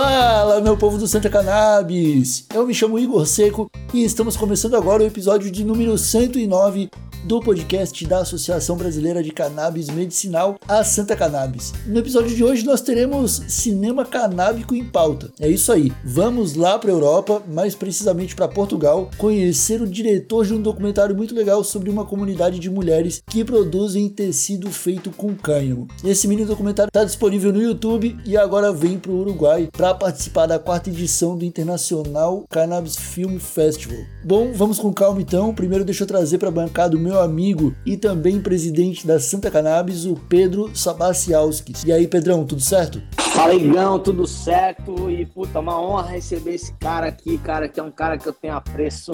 Fala, meu povo do Santa Cannabis! Eu me chamo Igor Seco e estamos começando agora o episódio de número 109 do podcast da Associação Brasileira de Cannabis Medicinal, a Santa Cannabis. No episódio de hoje nós teremos cinema canábico em pauta. É isso aí. Vamos lá para a Europa, mais precisamente para Portugal, conhecer o diretor de um documentário muito legal sobre uma comunidade de mulheres que produzem tecido feito com cânhamo. Esse mini documentário está disponível no YouTube e agora vem para o Uruguai para participar da quarta edição do Internacional Cannabis Film Festival. Bom, vamos com calma então. Primeiro deixa eu trazer para a bancada o meu meu amigo e também presidente da Santa Cannabis, o Pedro Sabacialskis. E aí, Pedrão, tudo certo? Fala, Igão, tudo certo? E, puta, uma honra receber esse cara aqui, cara, que é um cara que eu tenho apreço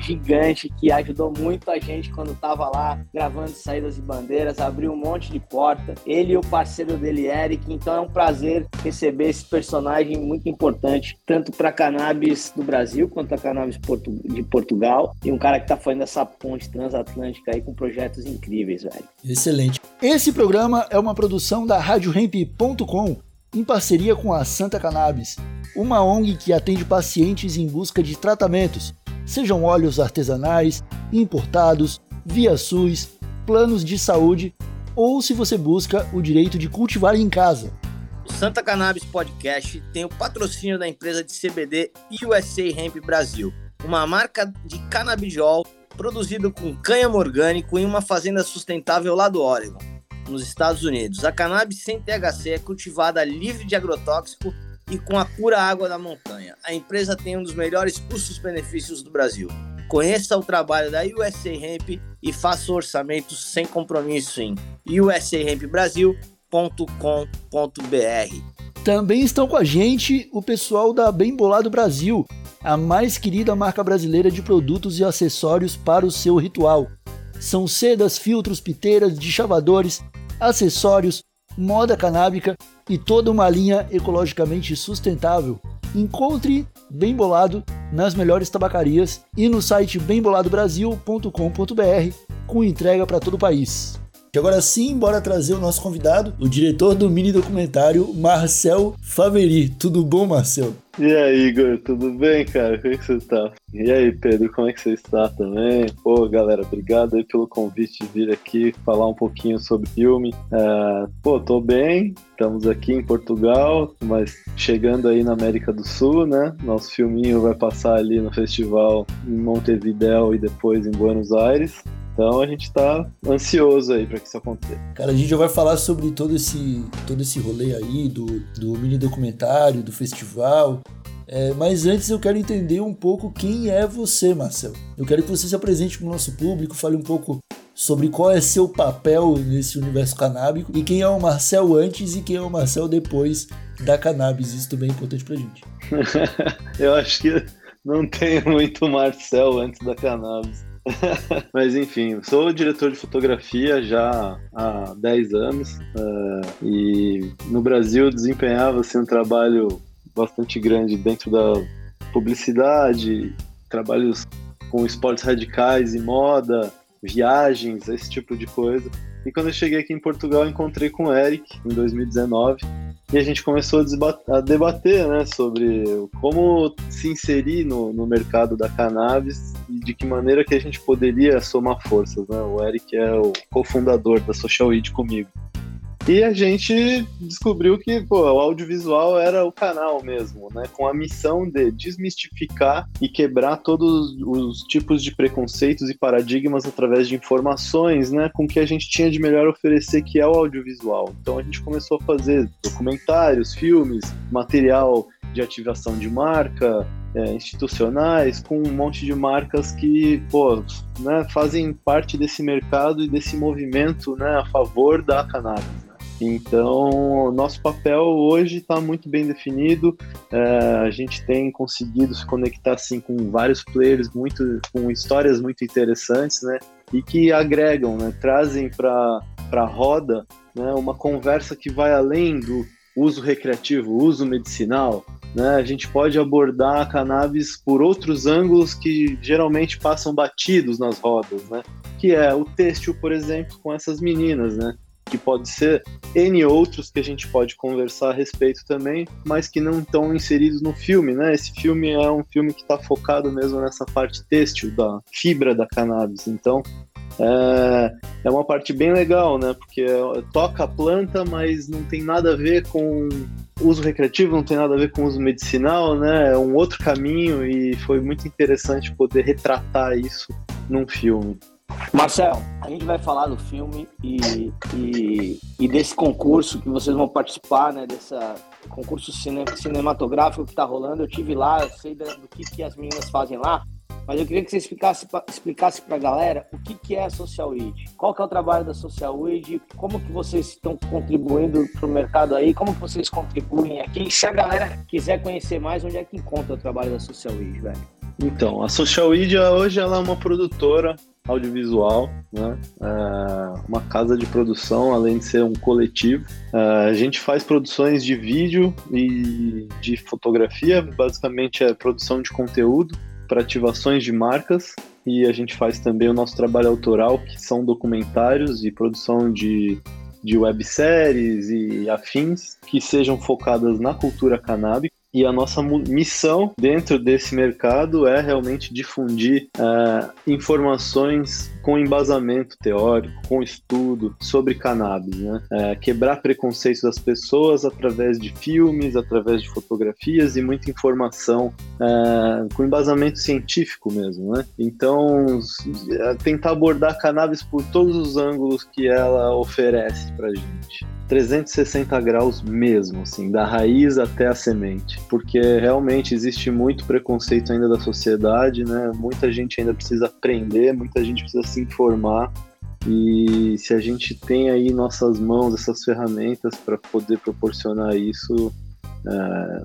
gigante, que ajudou muito a gente quando tava lá gravando Saídas e Bandeiras, abriu um monte de porta. Ele e o parceiro dele, Eric, então é um prazer receber esse personagem muito importante, tanto para cannabis do Brasil quanto a cannabis de Portugal, e um cara que tá fazendo essa ponte transatlântica aí com projetos incríveis, velho. Excelente. Esse programa é uma produção da RadioRamp.com em parceria com a Santa Cannabis, uma ONG que atende pacientes em busca de tratamentos, sejam óleos artesanais, importados, via SUS, planos de saúde ou se você busca o direito de cultivar em casa. O Santa Cannabis Podcast tem o patrocínio da empresa de CBD USA Hemp Brasil, uma marca de canabidiol produzido com cânhamo orgânico em uma fazenda sustentável lá do Oregon nos Estados Unidos. A cannabis sem THC é cultivada livre de agrotóxico e com a pura água da montanha. A empresa tem um dos melhores custos-benefícios do Brasil. Conheça o trabalho da USA Hemp e faça orçamentos sem compromisso em usahempbrasil.com.br. Também estão com a gente o pessoal da Bem Bolado Brasil, a mais querida marca brasileira de produtos e acessórios para o seu ritual. São sedas, filtros, piteiras, chavadores, acessórios, moda canábica e toda uma linha ecologicamente sustentável. Encontre Bem Bolado nas melhores tabacarias e no site bemboladobrasil.com.br com entrega para todo o país. E agora sim, bora trazer o nosso convidado, o diretor do mini documentário, Marcel Faveri. Tudo bom, Marcel? E aí, Igor, tudo bem, cara? Como é que você tá? E aí, Pedro, como é que você está também? Pô, galera, obrigado aí pelo convite de vir aqui falar um pouquinho sobre filme. É, pô, tô bem, estamos aqui em Portugal, mas chegando aí na América do Sul, né? Nosso filminho vai passar ali no festival em Montevidéu e depois em Buenos Aires. Então a gente está ansioso aí para que isso aconteça. Cara, a gente já vai falar sobre todo esse, todo esse rolê aí do, do mini documentário, do festival. É, mas antes eu quero entender um pouco quem é você, Marcel. Eu quero que você se apresente para o nosso público, fale um pouco sobre qual é seu papel nesse universo canábico e quem é o Marcel antes e quem é o Marcel depois da cannabis. Isso também é importante pra gente. eu acho que não tem muito Marcel antes da cannabis. Mas enfim, sou diretor de fotografia já há 10 anos uh, e no Brasil desempenhava assim, um trabalho bastante grande dentro da publicidade, trabalhos com esportes radicais e moda, viagens, esse tipo de coisa. E quando eu cheguei aqui em Portugal, encontrei com o Eric em 2019 e a gente começou a, debater né, sobre como se inserir no, no, mercado da cannabis e de que maneira que a gente poderia somar forças. Né? O Eric é o cofundador da Social Eat comigo. E a gente descobriu que pô, o audiovisual era o canal mesmo, né? Com a missão de desmistificar e quebrar todos os tipos de preconceitos e paradigmas através de informações, né? Com que a gente tinha de melhor oferecer, que é o audiovisual. Então a gente começou a fazer documentários, filmes, material de ativação de marca, é, institucionais, com um monte de marcas que pô, né, fazem parte desse mercado e desse movimento né, a favor da cannabis. Então, nosso papel hoje está muito bem definido. É, a gente tem conseguido se conectar assim com vários players muito, com histórias muito interessantes, né? E que agregam, né? Trazem para a roda né? uma conversa que vai além do uso recreativo, uso medicinal. Né? A gente pode abordar a cannabis por outros ângulos que geralmente passam batidos nas rodas, né? Que é o têxtil, por exemplo, com essas meninas, né? Que pode ser N outros que a gente pode conversar a respeito também, mas que não estão inseridos no filme, né? Esse filme é um filme que está focado mesmo nessa parte têxtil da fibra da cannabis. Então, é, é uma parte bem legal, né? Porque toca a planta, mas não tem nada a ver com uso recreativo, não tem nada a ver com uso medicinal, né? É um outro caminho e foi muito interessante poder retratar isso num filme. Marcel, a gente vai falar do filme e, e, e desse concurso que vocês vão participar, né? Dessa concurso cine, cinematográfico que está rolando. Eu tive lá, eu sei do que, que as meninas fazem lá. Mas eu queria que você explicasse, explicasse para a galera o que, que é a Social Weed, qual que é o trabalho da Social Weed, como que vocês estão contribuindo para o mercado aí, como que vocês contribuem aqui. Se a galera quiser conhecer mais, onde é que encontra o trabalho da Social Weed, velho? Então, a Social Weed hoje ela é uma produtora audiovisual, né? É uma casa de produção, além de ser um coletivo. É, a gente faz produções de vídeo e de fotografia, basicamente é produção de conteúdo para ativações de marcas e a gente faz também o nosso trabalho autoral, que são documentários e produção de, de webséries e afins que sejam focadas na cultura canábica. E a nossa missão dentro desse mercado é realmente difundir uh, informações com embasamento teórico, com estudo sobre cannabis, né? É, quebrar preconceitos das pessoas através de filmes, através de fotografias e muita informação é, com embasamento científico mesmo, né? Então, é, tentar abordar cannabis por todos os ângulos que ela oferece pra gente. 360 graus mesmo, assim, da raiz até a semente, porque realmente existe muito preconceito ainda da sociedade, né? Muita gente ainda precisa aprender, muita gente precisa se informar e se a gente tem aí nossas mãos essas ferramentas para poder proporcionar isso, é,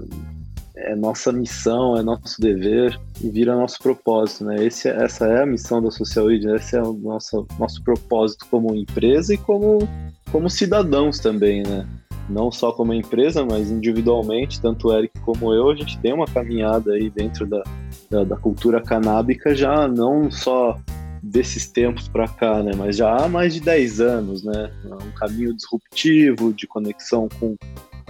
é, nossa missão, é nosso dever e vira nosso propósito, né? Esse, essa é a missão da Social Media, esse é o nosso, nosso propósito como empresa e como como cidadãos também, né? Não só como empresa, mas individualmente, tanto o Eric como eu, a gente tem uma caminhada aí dentro da, da, da cultura canábica já não só desses tempos para cá, né? Mas já há mais de 10 anos, né? Um caminho disruptivo de conexão com,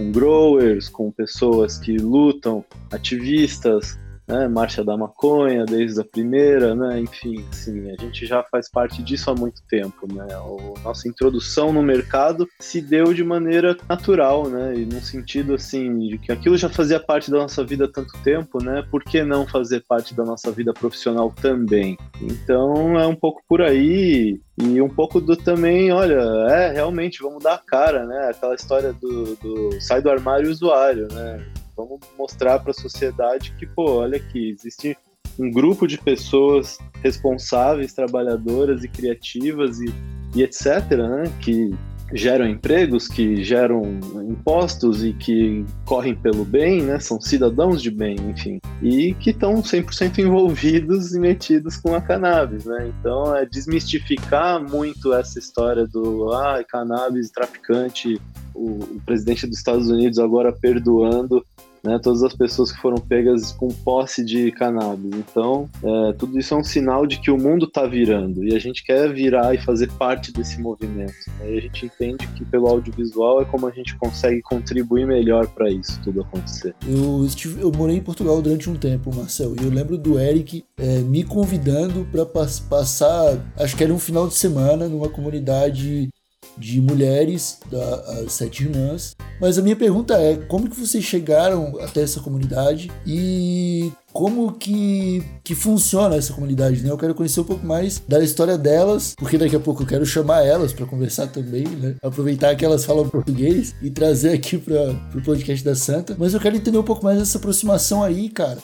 com growers, com pessoas que lutam, ativistas, né? Marcha da Maconha desde a primeira, né? Enfim, assim, a gente já faz parte disso há muito tempo, né? A nossa introdução no mercado se deu de maneira natural, né? E num sentido assim de que aquilo já fazia parte da nossa vida há tanto tempo, né? Por que não fazer parte da nossa vida profissional também? Então é um pouco por aí e um pouco do também, olha, é realmente vamos dar a cara, né? Aquela história do, do sai do armário usuário, né? Vamos mostrar para a sociedade que, pô, olha aqui, existe um grupo de pessoas responsáveis, trabalhadoras e criativas e, e etc., né, que geram empregos, que geram impostos e que correm pelo bem, né? São cidadãos de bem, enfim, e que estão 100% envolvidos e metidos com a cannabis, né? Então é desmistificar muito essa história do ah, cannabis traficante, o, o presidente dos Estados Unidos agora perdoando né, todas as pessoas que foram pegas com posse de cannabis. Então, é, tudo isso é um sinal de que o mundo está virando e a gente quer virar e fazer parte desse movimento. Né? E a gente entende que pelo audiovisual é como a gente consegue contribuir melhor para isso tudo acontecer. Eu, estive, eu morei em Portugal durante um tempo, Marcel, e eu lembro do Eric é, me convidando para passar, acho que era um final de semana numa comunidade de mulheres, das Sete Irmãs. Mas a minha pergunta é, como que vocês chegaram até essa comunidade e como que, que funciona essa comunidade, né? Eu quero conhecer um pouco mais da história delas, porque daqui a pouco eu quero chamar elas para conversar também, né? Aproveitar que elas falam português e trazer aqui para o podcast da Santa. Mas eu quero entender um pouco mais dessa aproximação aí, cara.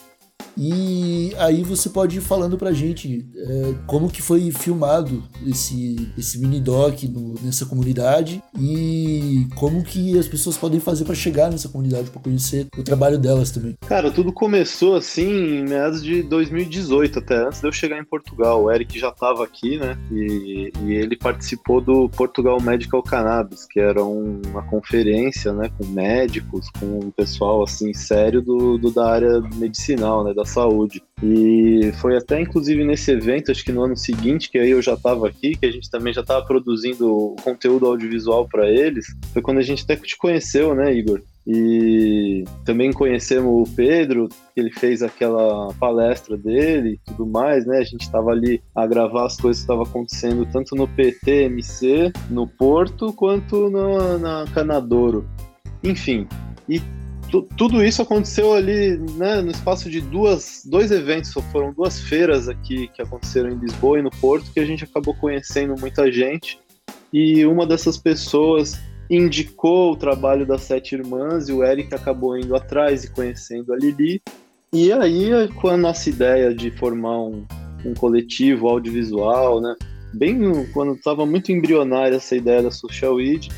E aí você pode ir falando pra gente é, como que foi filmado esse, esse mini doc no, nessa comunidade e como que as pessoas podem fazer para chegar nessa comunidade, para conhecer o trabalho delas também. Cara, tudo começou assim em meados de 2018, até antes de eu chegar em Portugal. O Eric já estava aqui, né? E, e, ele participou do Portugal Medical Cannabis, que era um, uma conferência, né, com médicos, com um pessoal assim sério do, do da área medicinal, né, da saúde. E foi até inclusive nesse evento, acho que no ano seguinte, que aí eu já estava aqui, que a gente também já estava produzindo conteúdo audiovisual para eles, foi quando a gente até te conheceu, né, Igor? E também conhecemos o Pedro, ele fez aquela palestra dele e tudo mais, né? A gente estava ali a gravar as coisas que estavam acontecendo tanto no PTMC, no Porto, quanto no, na Canadouro. Enfim, e tudo isso aconteceu ali, né, no espaço de duas, dois eventos, foram duas feiras aqui que aconteceram em Lisboa e no Porto, que a gente acabou conhecendo muita gente. E uma dessas pessoas indicou o trabalho das Sete Irmãs e o Eric acabou indo atrás e conhecendo a Lili. E aí, com a nossa ideia de formar um, um coletivo audiovisual, né? Bem quando estava muito embrionária essa ideia da Social Weed,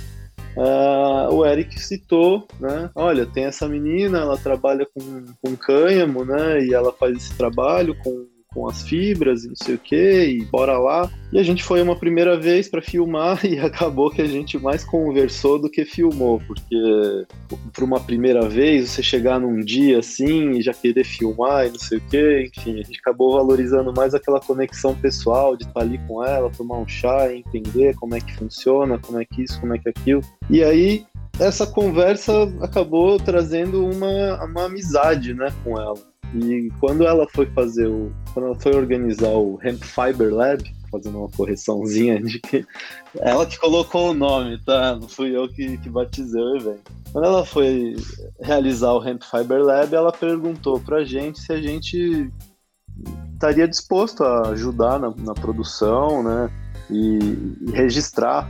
uh, o Eric citou, né? Olha, tem essa menina, ela trabalha com, com cânhamo, né? E ela faz esse trabalho com com as fibras e não sei o que, e bora lá. E a gente foi uma primeira vez para filmar e acabou que a gente mais conversou do que filmou, porque para uma primeira vez você chegar num dia assim e já querer filmar e não sei o que, enfim, a gente acabou valorizando mais aquela conexão pessoal de estar ali com ela, tomar um chá, entender como é que funciona, como é que isso, como é que aquilo. E aí essa conversa acabou trazendo uma, uma amizade, né, com ela. E quando ela foi fazer o. Quando ela foi organizar o Hemp Fiber Lab, fazendo uma correçãozinha de que. Ela que colocou o nome, tá? Não fui eu que, que batizei o evento. Quando ela foi realizar o Hemp Fiber Lab, ela perguntou pra gente se a gente estaria disposto a ajudar na, na produção, né? E, e registrar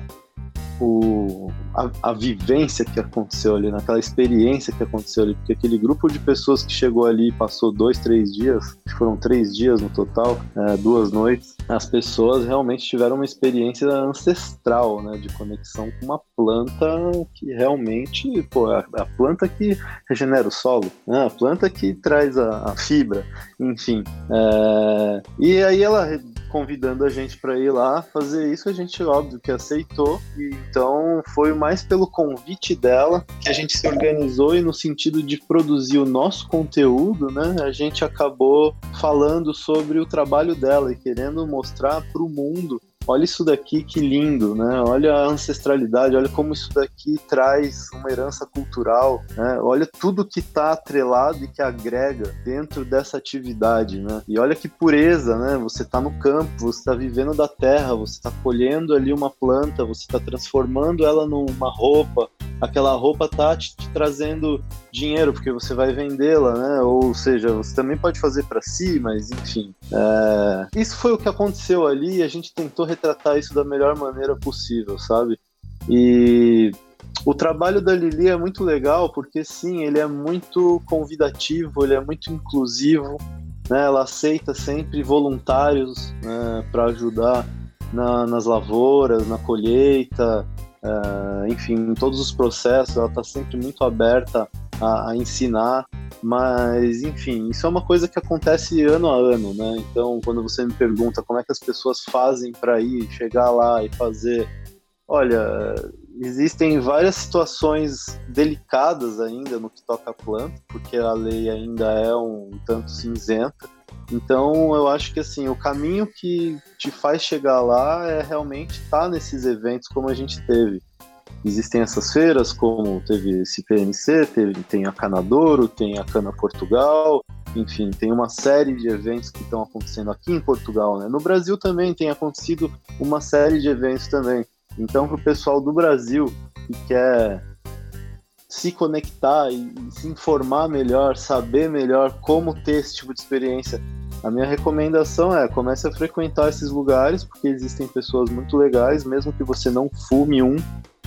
o, a, a, vivência que aconteceu ali, naquela experiência que aconteceu ali, porque aquele grupo de pessoas que chegou ali e passou dois, três dias, foram três dias no total, é, duas noites, as pessoas realmente tiveram uma experiência ancestral, né, de conexão com uma planta que realmente, pô, a, a planta que regenera o solo, né, a planta que traz a, a fibra, enfim. É, e aí ela convidando a gente para ir lá fazer isso, a gente óbvio que aceitou. E então foi mais pelo convite dela que a gente se organizou e no sentido de produzir o nosso conteúdo, né? A gente acabou falando sobre o trabalho dela e querendo mostrar para o mundo olha isso daqui que lindo, né? Olha a ancestralidade, olha como isso daqui traz uma herança cultural, né? Olha tudo que está atrelado e que agrega dentro dessa atividade, né? E olha que pureza, né? Você está no campo, você está vivendo da terra, você está colhendo ali uma planta, você está transformando ela numa roupa, aquela roupa tá te, te trazendo dinheiro porque você vai vendê-la, né? Ou seja, você também pode fazer para si, mas enfim. É... Isso foi o que aconteceu ali e a gente tentou retratar isso da melhor maneira possível, sabe? E o trabalho da Lili é muito legal porque sim, ele é muito convidativo, ele é muito inclusivo, né? Ela aceita sempre voluntários né, para ajudar na, nas lavouras, na colheita, uh, enfim, em todos os processos, ela está sempre muito aberta a, a, ensinar, mas enfim, isso é uma coisa que acontece ano a ano, né? Então, quando você me pergunta como é que as pessoas fazem para ir, chegar lá e fazer, olha, existem várias situações delicadas ainda no que toca a planta, porque a lei ainda é um tanto cinzenta então eu acho que assim, o caminho que te faz chegar lá é realmente estar nesses eventos como a gente teve. Existem essas feiras, como teve esse PNC, teve, tem a Canadouro, tem a Cana Portugal, enfim, tem uma série de eventos que estão acontecendo aqui em Portugal, né? No Brasil também tem acontecido uma série de eventos também. Então, para o pessoal do Brasil que quer se conectar e, se informar melhor, saber melhor como ter esse tipo de experiência a minha recomendação é comece a frequentar esses lugares, porque existem pessoas muito legais, mesmo que você não fume um,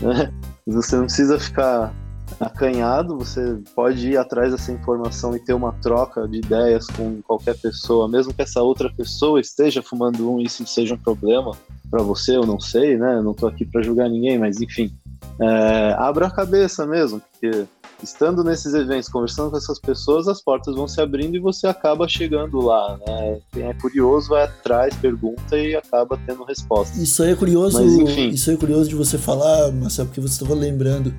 né? Você não precisa ficar acanhado, você pode ir atrás dessa informação e ter uma troca de ideias com qualquer pessoa, mesmo que essa outra pessoa esteja fumando um e isso seja um problema para você, eu não sei, né? Eu não tô aqui para julgar ninguém, mas enfim, é, abra a cabeça mesmo, porque estando nesses eventos, conversando com essas pessoas, as portas vão se abrindo e você acaba chegando lá, né? Quem é curioso vai atrás, pergunta e acaba tendo resposta. Isso aí é curioso, Mas, enfim. isso aí é curioso de você falar, Marcelo, porque você estava lembrando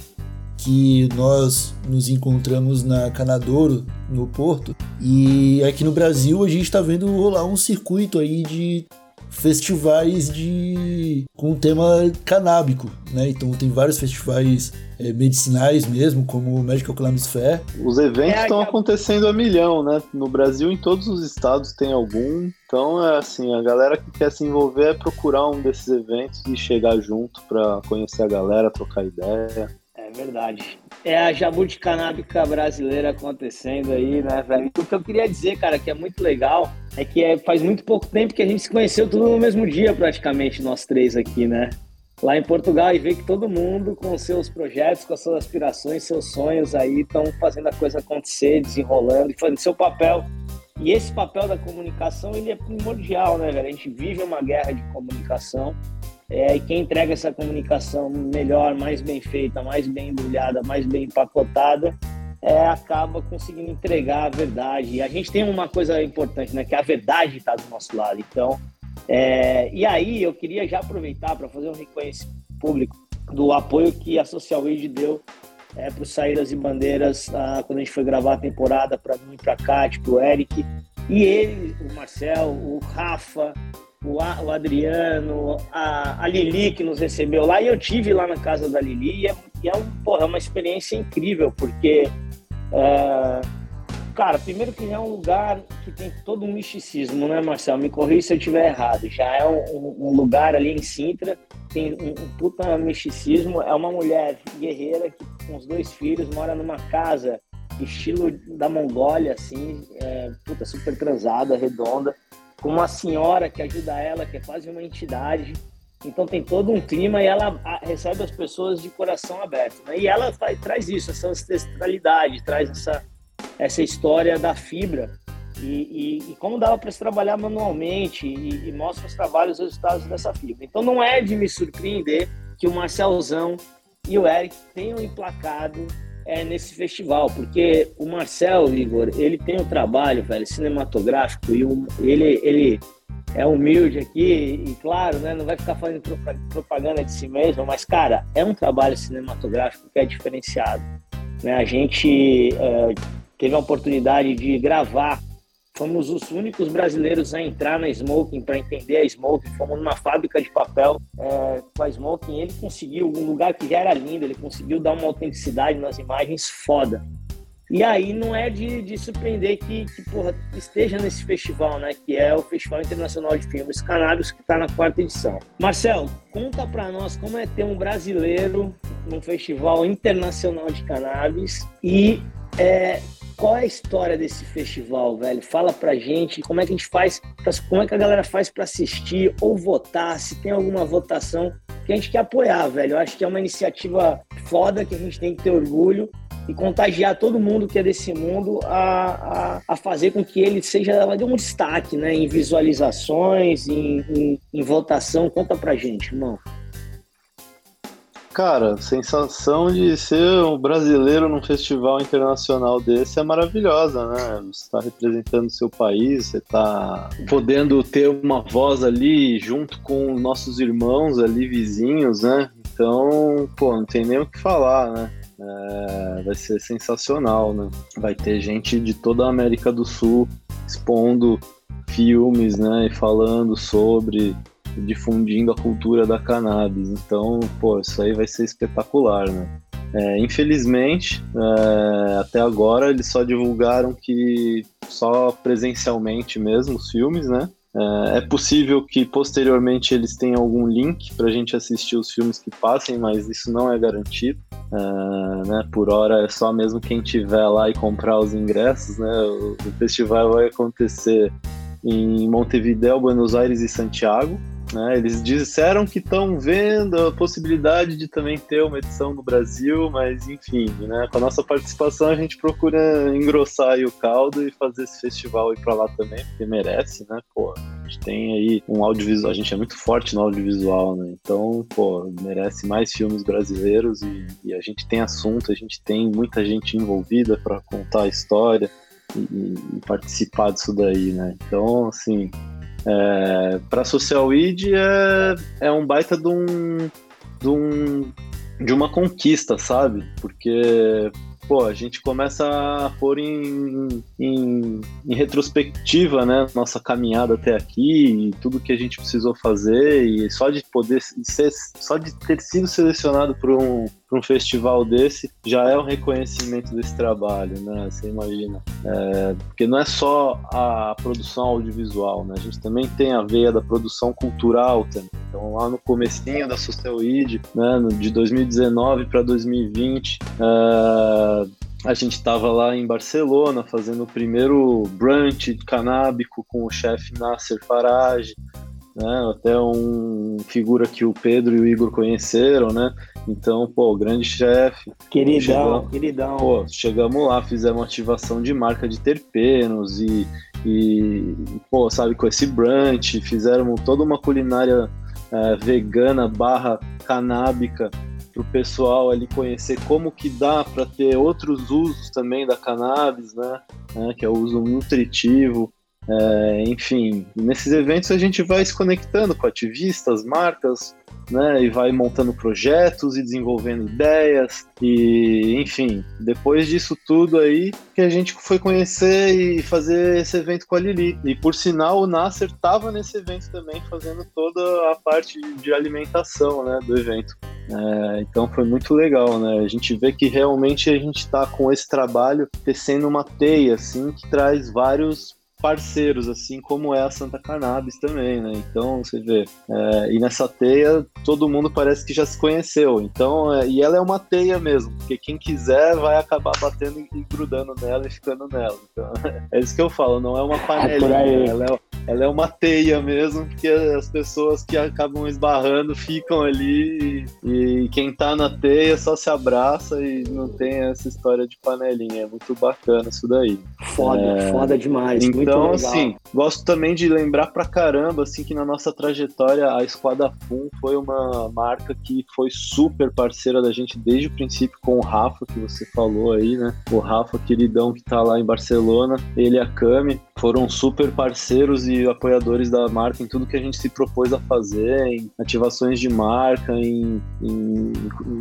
que nós nos encontramos na Canadouro, no Porto, e aqui no Brasil a gente está vendo rolar um circuito aí de festivais de com tema canábico, né? Então tem vários festivais é, medicinais mesmo, como o Medical Cannabis Fair. Os eventos estão é, acontecendo a milhão, né? No Brasil, em todos os estados tem algum. Então é assim, a galera que quer se envolver é procurar um desses eventos e chegar junto para conhecer a galera, trocar ideia. É verdade. É a jabuticanábica brasileira acontecendo aí, né, velho? O que eu queria dizer, cara, que é muito legal, é que é, faz muito pouco tempo que a gente se conheceu tudo no mesmo dia, praticamente, nós três aqui, né? Lá em Portugal, e ver que todo mundo, com seus projetos, com as suas aspirações, seus sonhos aí, estão fazendo a coisa acontecer, desenrolando e fazendo seu papel. E esse papel da comunicação, ele é primordial, né, velho? A gente vive uma guerra de comunicação é, e quem entrega essa comunicação melhor, mais bem feita, mais bem embrulhada, mais bem empacotada, é, acaba conseguindo entregar a verdade. E a gente tem uma coisa importante, né? Que a verdade está do nosso lado. Então, é, e aí eu queria já aproveitar para fazer um reconhecimento público do apoio que a Social Weed deu é, para Saídas e Bandeiras ah, quando a gente foi gravar a temporada para mim, para a para o Eric. E ele, o Marcel, o Rafa, o, o Adriano, a, a, Lili que nos recebeu lá, e eu tive lá na casa da Lili, e é, e é, um, porra, é uma experiência incrível, porque, é, cara, primeiro que é um lugar que tem todo um misticismo, né, Marcelo? Me corrija se eu estiver errado. Já é um, um, lugar ali em Sintra, tem um, um, puta misticismo, é uma mulher guerreira que, com os dois filhos, mora numa casa estilo da Mongólia, assim, é, puta, super transada, redonda, com uma senhora que ajuda ela, que é quase uma entidade. Então tem todo um clima e ela recebe as pessoas de coração aberto. Né? E ela faz, traz isso, essa ancestralidade, traz essa, essa história da fibra. E, e, e como dava para se trabalhar manualmente e, e mostra os trabalhos, os resultados dessa fibra. Então não é de me surpreender que o Marcelzão e o Eric tenham emplacado é, nesse festival, porque o Marcel, Igor, ele tem um trabalho, velho, cinematográfico, e ele, ele é humilde aqui, e claro, né, não vai ficar fazendo propaganda de si mesmo, mas, cara, é um trabalho cinematográfico que é diferenciado. Né? A gente é, teve a oportunidade de gravar Fomos os únicos brasileiros a entrar na Smoking para entender a Smoking. Fomos numa fábrica de papel é, com a Smoking. Ele conseguiu, um lugar que já era lindo, ele conseguiu dar uma autenticidade nas imagens foda. E aí não é de, de surpreender que, que porra, esteja nesse festival, né? Que é o Festival Internacional de Filmes Canábios, que está na quarta edição. Marcel, conta para nós como é ter um brasileiro num festival internacional de cannabis e é, qual é a história desse festival, velho? Fala pra gente como é que a gente faz, como é que a galera faz para assistir ou votar, se tem alguma votação que a gente quer apoiar, velho. Eu acho que é uma iniciativa foda que a gente tem que ter orgulho e contagiar todo mundo que é desse mundo a, a, a fazer com que ele seja de um destaque, né? Em visualizações, em, em, em votação. Conta pra gente, irmão. Cara, sensação de ser um brasileiro num festival internacional desse é maravilhosa, né? Você está representando seu país, você está podendo ter uma voz ali junto com nossos irmãos ali vizinhos, né? Então, pô, não tem nem o que falar, né? É, vai ser sensacional, né? Vai ter gente de toda a América do Sul expondo filmes, né? E falando sobre difundindo a cultura da cannabis. Então, pô, isso aí vai ser espetacular, né? É, infelizmente, é, até agora eles só divulgaram que só presencialmente mesmo os filmes, né? É, é possível que posteriormente eles tenham algum link para a gente assistir os filmes que passem, mas isso não é garantido. É, né? Por hora é só mesmo quem tiver lá e comprar os ingressos, né? O, o festival vai acontecer em Montevideo, Buenos Aires e Santiago. Né? Eles disseram que estão vendo a possibilidade de também ter uma edição no Brasil, mas enfim, né? com a nossa participação a gente procura engrossar o caldo e fazer esse festival ir para lá também, porque merece, né? Pô, a gente tem aí um audiovisual, a gente é muito forte no audiovisual, né? Então, pô, merece mais filmes brasileiros e, e a gente tem assunto, a gente tem muita gente envolvida para contar a história. E, e, participar disso daí, né? Então, assim, é, para Social Weed é, é um baita de um, de um de uma conquista, sabe? Porque pô, a gente começa a pôr em, em, em, retrospectiva, né, nossa caminhada até aqui e tudo que a gente precisou fazer e só de poder ser, só de ter sido selecionado para um, um festival desse já é um reconhecimento desse trabalho, né, você imagina, é, porque não é só a produção audiovisual, né, a gente também tem a veia da produção cultural também, então lá no comecinho da Socialid, né, de 2019 para 2020, é, a gente estava lá em Barcelona fazendo o primeiro brunch canábico com o chefe Nasser Farage, né? Até um figura que o Pedro e o Igor conheceram, né? Então, pô, grande chefe. Queridão, chegamos, queridão. Pô, chegamos lá, fizemos ativação de marca de terpenos e, e pô, sabe, com esse brunch, fizeram toda uma culinária é, vegana barra canábica para o pessoal ali conhecer como que dá para ter outros usos também da cannabis, né? né que é o uso nutritivo. É, enfim, nesses eventos a gente vai se conectando com ativistas, marcas, né? E vai montando projetos e desenvolvendo ideias e, enfim, depois disso tudo aí que a gente foi conhecer e fazer esse evento com a Lili. E por sinal, o Nasser estava nesse evento também, fazendo toda a parte de alimentação, né, do evento. É, então foi muito legal, né? A gente vê que realmente a gente está com esse trabalho tecendo uma teia, assim, que traz vários parceiros, assim como é a Santa Cannabis também, né? Então, você vê. É, e nessa teia, todo mundo parece que já se conheceu. Então, é, e ela é uma teia mesmo, porque quem quiser vai acabar batendo e grudando nela e ficando nela. Então, é isso que eu falo, não é uma é panelinha, é ela, é, ela é uma teia mesmo, porque as pessoas que acabam esbarrando ficam ali e, e quem tá na teia só se abraça e não tem essa história de panelinha. É muito bacana isso daí. Foda, é, foda demais. Então, assim, gosto também de lembrar pra caramba, assim, que na nossa trajetória a Esquadra Fum foi uma marca que foi super parceira da gente desde o princípio com o Rafa, que você falou aí, né? O Rafa, queridão, que tá lá em Barcelona, ele e a Cami foram super parceiros e apoiadores da marca em tudo que a gente se propôs a fazer, em ativações de marca, em, em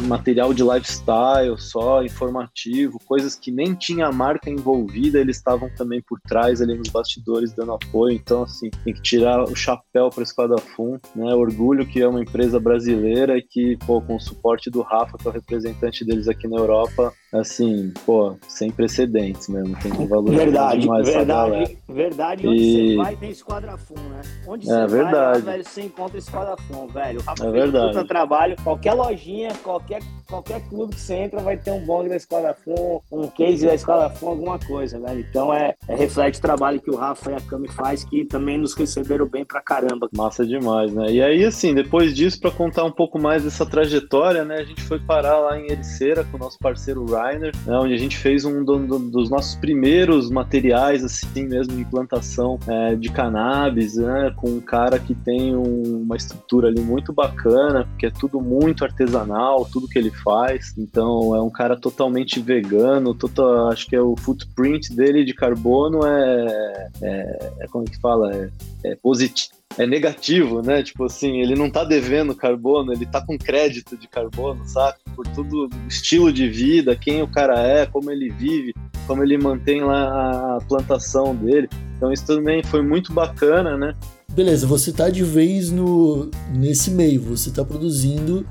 material de lifestyle só, informativo, coisas que nem tinha a marca envolvida, eles estavam também por trás ali nos bastidores dando apoio. Então, assim, tem que tirar o chapéu para Esquadra Fun, né? Orgulho que é uma empresa brasileira e que, pô, com o suporte do Rafa, que é o representante deles aqui na Europa, assim, pô, sem precedentes mesmo. Tem que valorizar verdade, demais verdade, verdade. Onde e... você vai tem Esquadra Fun, né? Onde é, você verdade. vai, velho, você encontra Esquadra Fun, velho. É verdade. Trabalho, qualquer lojinha, qualquer, qualquer clube que você entra vai ter um bong da Esquadra Fun, um case da Esquadra Fun, alguma coisa, velho. Então é, é reflete o trabalho que o Rafa e a Cami faz, que também nos receberam bem pra caramba. Massa demais, né? E aí, assim, depois disso, para contar um pouco mais dessa trajetória, né, a gente foi parar lá em Ericeira com o nosso parceiro Rainer, né, onde a gente fez um do, do, dos nossos primeiros materiais, assim mesmo, de plantação é, de cannabis, né, com um cara que tem um, uma estrutura ali muito bacana, porque é tudo muito artesanal, tudo que ele faz. Então, é um cara totalmente vegano, total, acho que é o footprint dele de carbono é é, é, como que fala? É, é positivo. É negativo, né? Tipo assim, ele não tá devendo carbono, ele tá com crédito de carbono, saca? Por tudo estilo de vida, quem o cara é, como ele vive, como ele mantém lá a plantação dele. Então isso também foi muito bacana, né? Beleza, você tá de vez no, nesse meio, você tá produzindo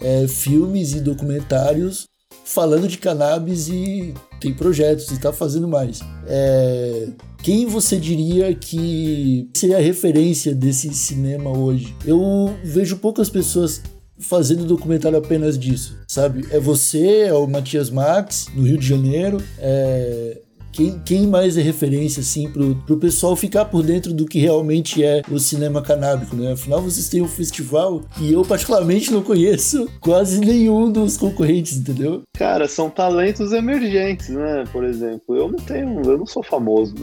é, filmes e documentários falando de cannabis e tem projetos e está fazendo mais. É, quem você diria que seria a referência desse cinema hoje? Eu vejo poucas pessoas fazendo documentário apenas disso, sabe? É você, é o Matias Max, no Rio de Janeiro, é, quem, quem mais é referência, assim, pro, pro pessoal ficar por dentro do que realmente é o cinema canábico, né? Afinal, vocês têm um festival que eu, particularmente, não conheço quase nenhum dos concorrentes, entendeu? Cara, são talentos emergentes, né? Por exemplo, eu não tenho, eu não sou famoso.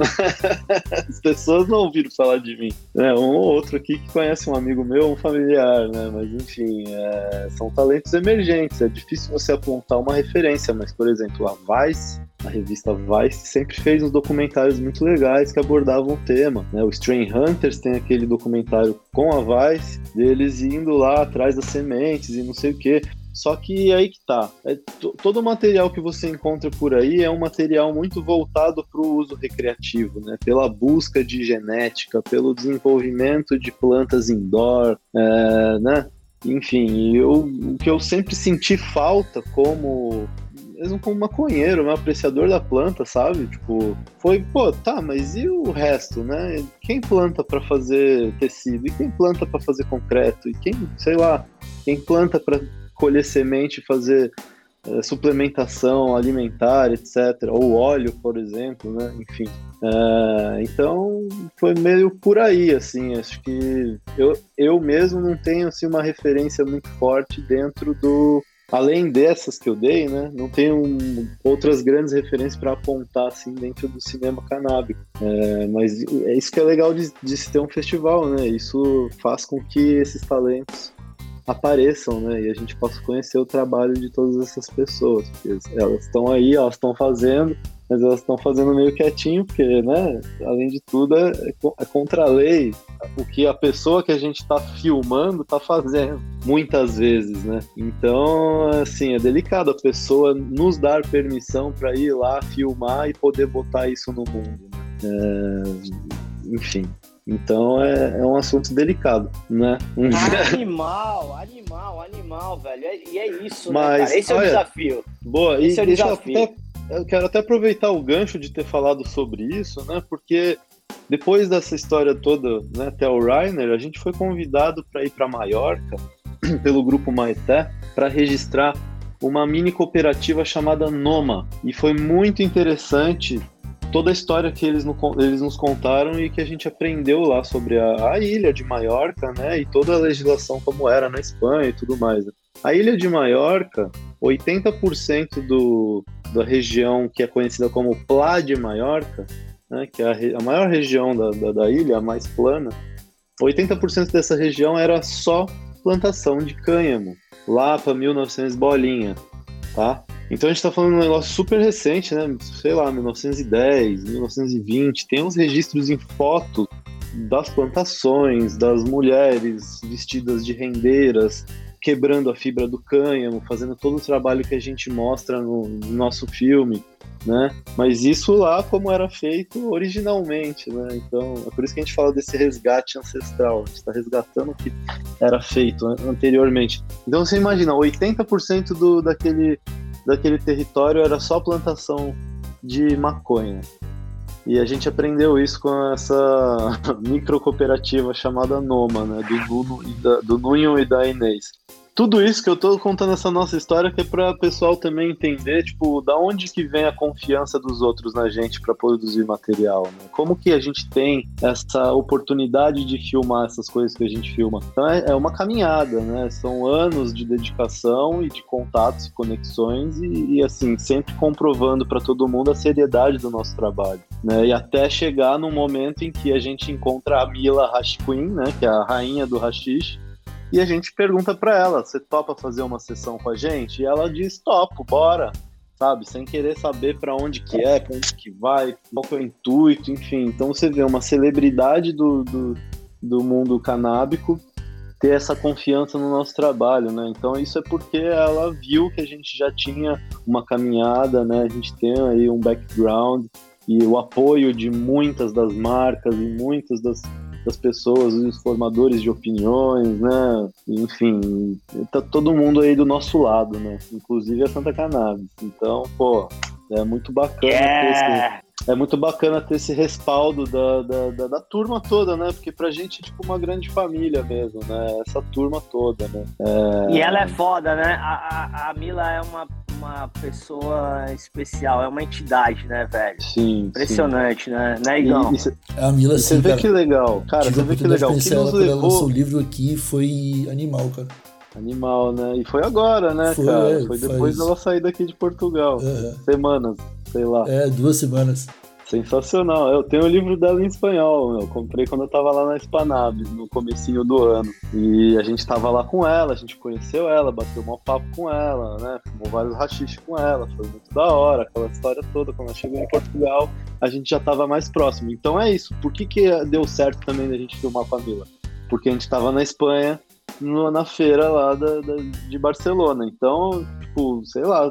As pessoas não ouviram falar de mim. É, um ou outro aqui que conhece um amigo meu, um familiar, né? Mas enfim, é, são talentos emergentes. É difícil você apontar uma referência, mas, por exemplo, a Vice a revista Vice sempre fez uns documentários muito legais que abordavam o tema. Né? O Strain Hunters tem aquele documentário com a Vice, deles indo lá atrás das sementes e não sei o que. Só que aí que tá. É, todo o material que você encontra por aí é um material muito voltado para o uso recreativo, né? Pela busca de genética, pelo desenvolvimento de plantas indoor, é, né? Enfim, eu, o que eu sempre senti falta como mesmo como maconheiro, um apreciador da planta, sabe? Tipo, foi, pô, tá, mas e o resto, né? Quem planta para fazer tecido? E quem planta para fazer concreto? E quem, sei lá, quem planta para colher semente e fazer é, suplementação alimentar, etc. Ou óleo, por exemplo, né? Enfim. É, então foi meio por aí, assim. Acho que eu, eu mesmo não tenho assim, uma referência muito forte dentro do além dessas que eu dei, né, não tenho outras grandes referências para apontar assim dentro do cinema canábico. É, mas é isso que é legal de, de se ter um festival, né? Isso faz com que esses talentos apareçam, né? E a gente possa conhecer o trabalho de todas essas pessoas, elas estão aí, elas estão fazendo, mas elas estão fazendo meio quietinho, porque, né, além de tudo, é, é contra a lei o que a pessoa que a gente está filmando está fazendo, muitas vezes, né? Então, assim, é delicado a pessoa nos dar permissão para ir lá filmar e poder botar isso no mundo. Né? É, enfim, então é, é, um assunto delicado, né? Animal, animal, animal, velho. e é isso, né, Mas, né, Esse é o desafio. Boa, Esse e é o desafio. Até, eu quero até aproveitar o gancho de ter falado sobre isso, né? Porque depois dessa história toda, né, até o Rainer, a gente foi convidado para ir para Maiorca pelo grupo Maité para registrar uma mini cooperativa chamada Noma. E foi muito interessante toda a história que eles, no, eles nos contaram e que a gente aprendeu lá sobre a, a, ilha de Maiorca, né? E toda a legislação como era na Espanha e tudo mais. A ilha de Maiorca, 80% do, da região que é conhecida como Plá de Maiorca, né, que é a, a maior região da, da, da ilha, a mais plana, 80% dessa região era só plantação de cânhamo, lá para 1900 bolinha, tá? Então a gente está falando de um negócio super recente, né? Sei lá, 1910, 1920. Tem uns registros em foto das plantações, das mulheres vestidas de rendeiras, quebrando a fibra do cânhamo, fazendo todo o trabalho que a gente mostra no, no nosso filme, né? Mas isso lá como era feito originalmente, né? Então é por isso que a gente fala desse resgate ancestral. A gente está resgatando o que era feito anteriormente. Então você imagina, 80% do, daquele daquele território era só plantação de maconha. E a gente aprendeu isso com essa micro cooperativa chamada Noma, né, do Nuno e da, do Nunho e da Inês tudo isso que eu tô contando essa nossa história que é para o pessoal também entender, tipo, da onde que vem a confiança dos outros na gente para produzir material, né? Como que a gente tem essa oportunidade de filmar essas coisas que a gente filma? Então é, é uma caminhada, né? São anos de dedicação e de contatos e conexões e, e assim, sempre comprovando para todo mundo a seriedade do nosso trabalho, né? E até chegar num momento em que a gente encontra a Mila Hash Queen, né? Que é a rainha do hashish, e a gente pergunta para ela: você topa fazer uma sessão com a gente? E ela diz: topo, bora. Sabe, sem querer saber para onde que é, para onde que vai, qual que é o intuito, enfim. Então você vê uma celebridade do, do, do mundo canábico ter essa confiança no nosso trabalho, né? Então isso é porque ela viu que a gente já tinha uma caminhada, né? A gente tem aí um background e o apoio de muitas das marcas e muitas das das pessoas, os formadores de opiniões, né? Enfim, tá todo mundo aí do nosso lado, né? Inclusive a Santa Cannabis. Então, pô, é muito bacana yeah. esse, é muito bacana ter esse respaldo da, da, da, da, turma toda, né? Porque pra gente é tipo uma grande família mesmo, né? Essa turma toda, né? É... E ela é foda, né? A, a, a Mila é uma uma pessoa especial, é uma entidade, né, velho? Sim. Impressionante, sim. né? Né, Igão? E, e a Mila, sim, Você vê cara, que legal. Cara, você vê que legal. O que nos levou... lançou o livro aqui foi animal, cara. Animal, né? E foi agora, né, foi, cara? Foi depois dela sair daqui de Portugal. Uhum. Semanas, sei lá. É, duas semanas. Sensacional. Eu tenho o livro dela em espanhol, eu comprei quando eu tava lá na Spanabis, no comecinho do ano. E a gente tava lá com ela, a gente conheceu ela, bateu um papo com ela, né? Fumou vários rachiches com ela, foi muito da hora, aquela história toda. Quando ela chegou em Portugal, a gente já tava mais próximo. Então é isso. Por que, que deu certo também da gente filmar a família? Porque a gente tava na Espanha, na feira lá da, da, de Barcelona. Então, tipo, sei lá,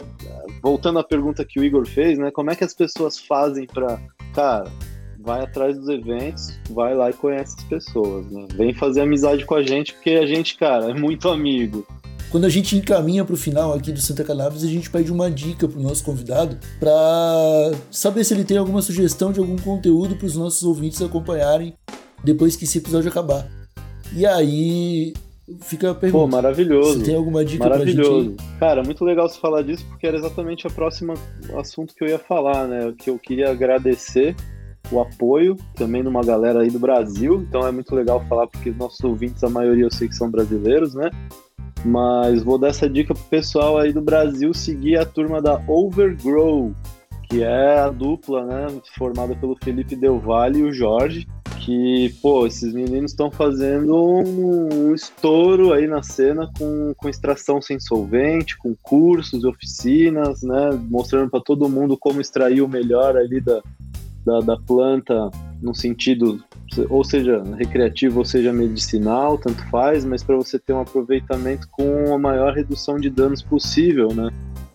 voltando à pergunta que o Igor fez, né? Como é que as pessoas fazem para, cara, vai atrás dos eventos, vai lá e conhece as pessoas, né? Vem fazer amizade com a gente, porque a gente, cara, é muito amigo. Quando a gente encaminha para o final aqui do Santa Cannabis, a gente pede uma dica para o nosso convidado para saber se ele tem alguma sugestão de algum conteúdo para os nossos ouvintes acompanharem depois que esse episódio acabar. E aí fica a pergunta. Pô, maravilhoso. Você tem alguma dica maravilhoso. pra gente? Cara, muito legal você falar disso, porque era exatamente o próximo assunto que eu ia falar, né? Que eu queria agradecer o apoio também de uma galera aí do Brasil. Então é muito legal falar, porque nossos ouvintes, a maioria eu sei que são brasileiros, né? Mas vou dar essa dica pro pessoal aí do Brasil seguir a turma da Overgrow, que é a dupla, né? Formada pelo Felipe Del Valle e o Jorge que, pô, esses meninos estão fazendo um, um, estouro aí na cena com, com extração sem solvente, com cursos, oficinas, né, mostrando para todo mundo como extrair o melhor ali da, da, da planta no sentido, ou seja, recreativo ou seja medicinal, tanto faz, mas para você ter um aproveitamento com a maior redução de danos possível, né?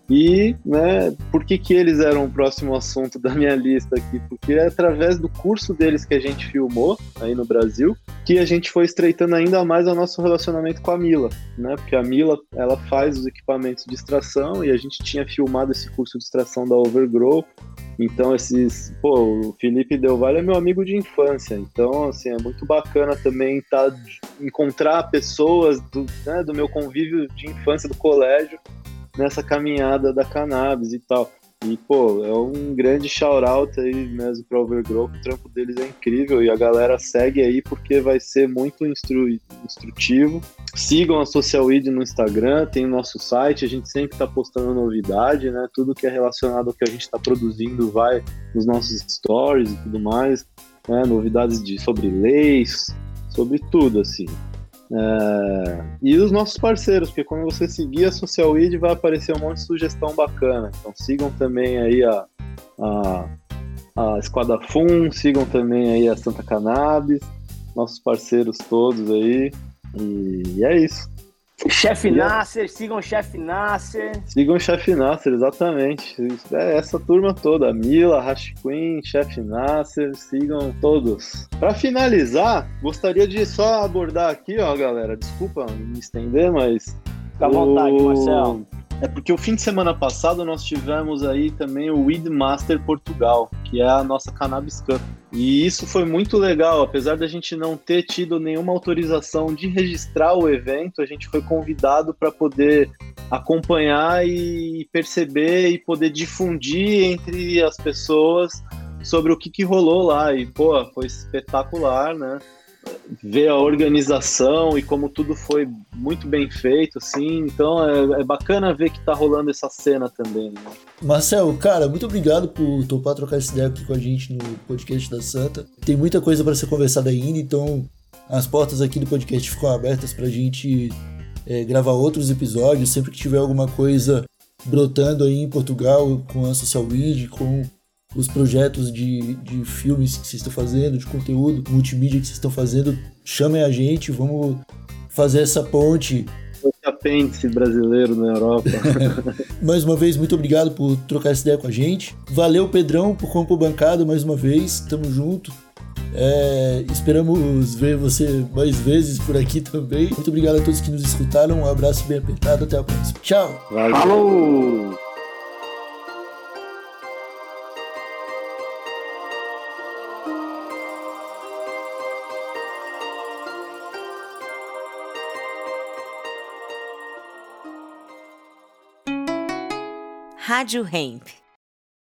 E, né, por que, que eles eram o próximo assunto da minha lista aqui? Porque é através do curso deles que a gente filmou aí no Brasil que a gente foi estreitando ainda mais o nosso relacionamento com a Mila, né? Porque a Mila, ela faz os equipamentos de extração e a gente tinha filmado esse curso de extração da Overgrow. Então, esses. Pô, o Felipe Del Valle é meu amigo de infância. Então, assim, é muito bacana também tá, encontrar pessoas do, né, do meu convívio de infância do colégio nessa caminhada da cannabis e tal. E, pô, é um grande shout-out aí mesmo para Overgrow, o trampo deles é incrível e a galera segue aí porque vai ser muito instru instrutivo. Sigam a Social Weed no Instagram, tem o nosso site, a gente sempre está postando novidade, né? Tudo que é relacionado ao que a gente está produzindo vai nos nossos stories e tudo mais, né? Novidades de, sobre leis, sobre tudo, assim. É... E os nossos parceiros, porque quando você seguir a Social Weed vai aparecer um monte de sugestão bacana. Então sigam também aí a, a, a Esquadra Fun, sigam também aí a Santa Cannabis, nossos parceiros todos aí. E, e é isso. Chefe Nasser, sigam o Chefe Nasser. Sigam o Chefe Nasser, exatamente. É essa turma toda, Mila, Hash Queen, Chefe Nasser, sigam todos. Para finalizar, gostaria de só abordar aqui, ó, galera, desculpa me estender, mas... Fica à vontade, o... Marcelo. É porque o fim de semana passado nós tivemos aí também o Weed Master Portugal, que é a nossa Cannabis Cup. E isso foi muito legal, apesar da gente não ter tido nenhuma autorização de registrar o evento, a gente foi convidado para poder acompanhar e perceber e poder difundir entre as pessoas sobre o que, que rolou lá. E, pô, foi espetacular, né? Ver a organização e como tudo foi muito bem feito, assim. Então é, é bacana ver que tá rolando essa cena também. Né? Marcel, cara, muito obrigado por topar trocar essa ideia aqui com a gente no podcast da Santa. Tem muita coisa para ser conversada ainda, então as portas aqui do podcast ficam abertas pra gente é, gravar outros episódios. Sempre que tiver alguma coisa brotando aí em Portugal com a Social Weed, com os projetos de, de filmes que vocês estão fazendo, de conteúdo multimídia que vocês estão fazendo, chamem a gente, vamos fazer essa ponte. O apêndice brasileiro na Europa. mais uma vez, muito obrigado por trocar essa ideia com a gente. Valeu, Pedrão, por compor bancada mais uma vez. Tamo junto. É, esperamos ver você mais vezes por aqui também. Muito obrigado a todos que nos escutaram. Um abraço bem apertado. Até a próxima. Tchau. Valeu. Falou! Rádio Hemp.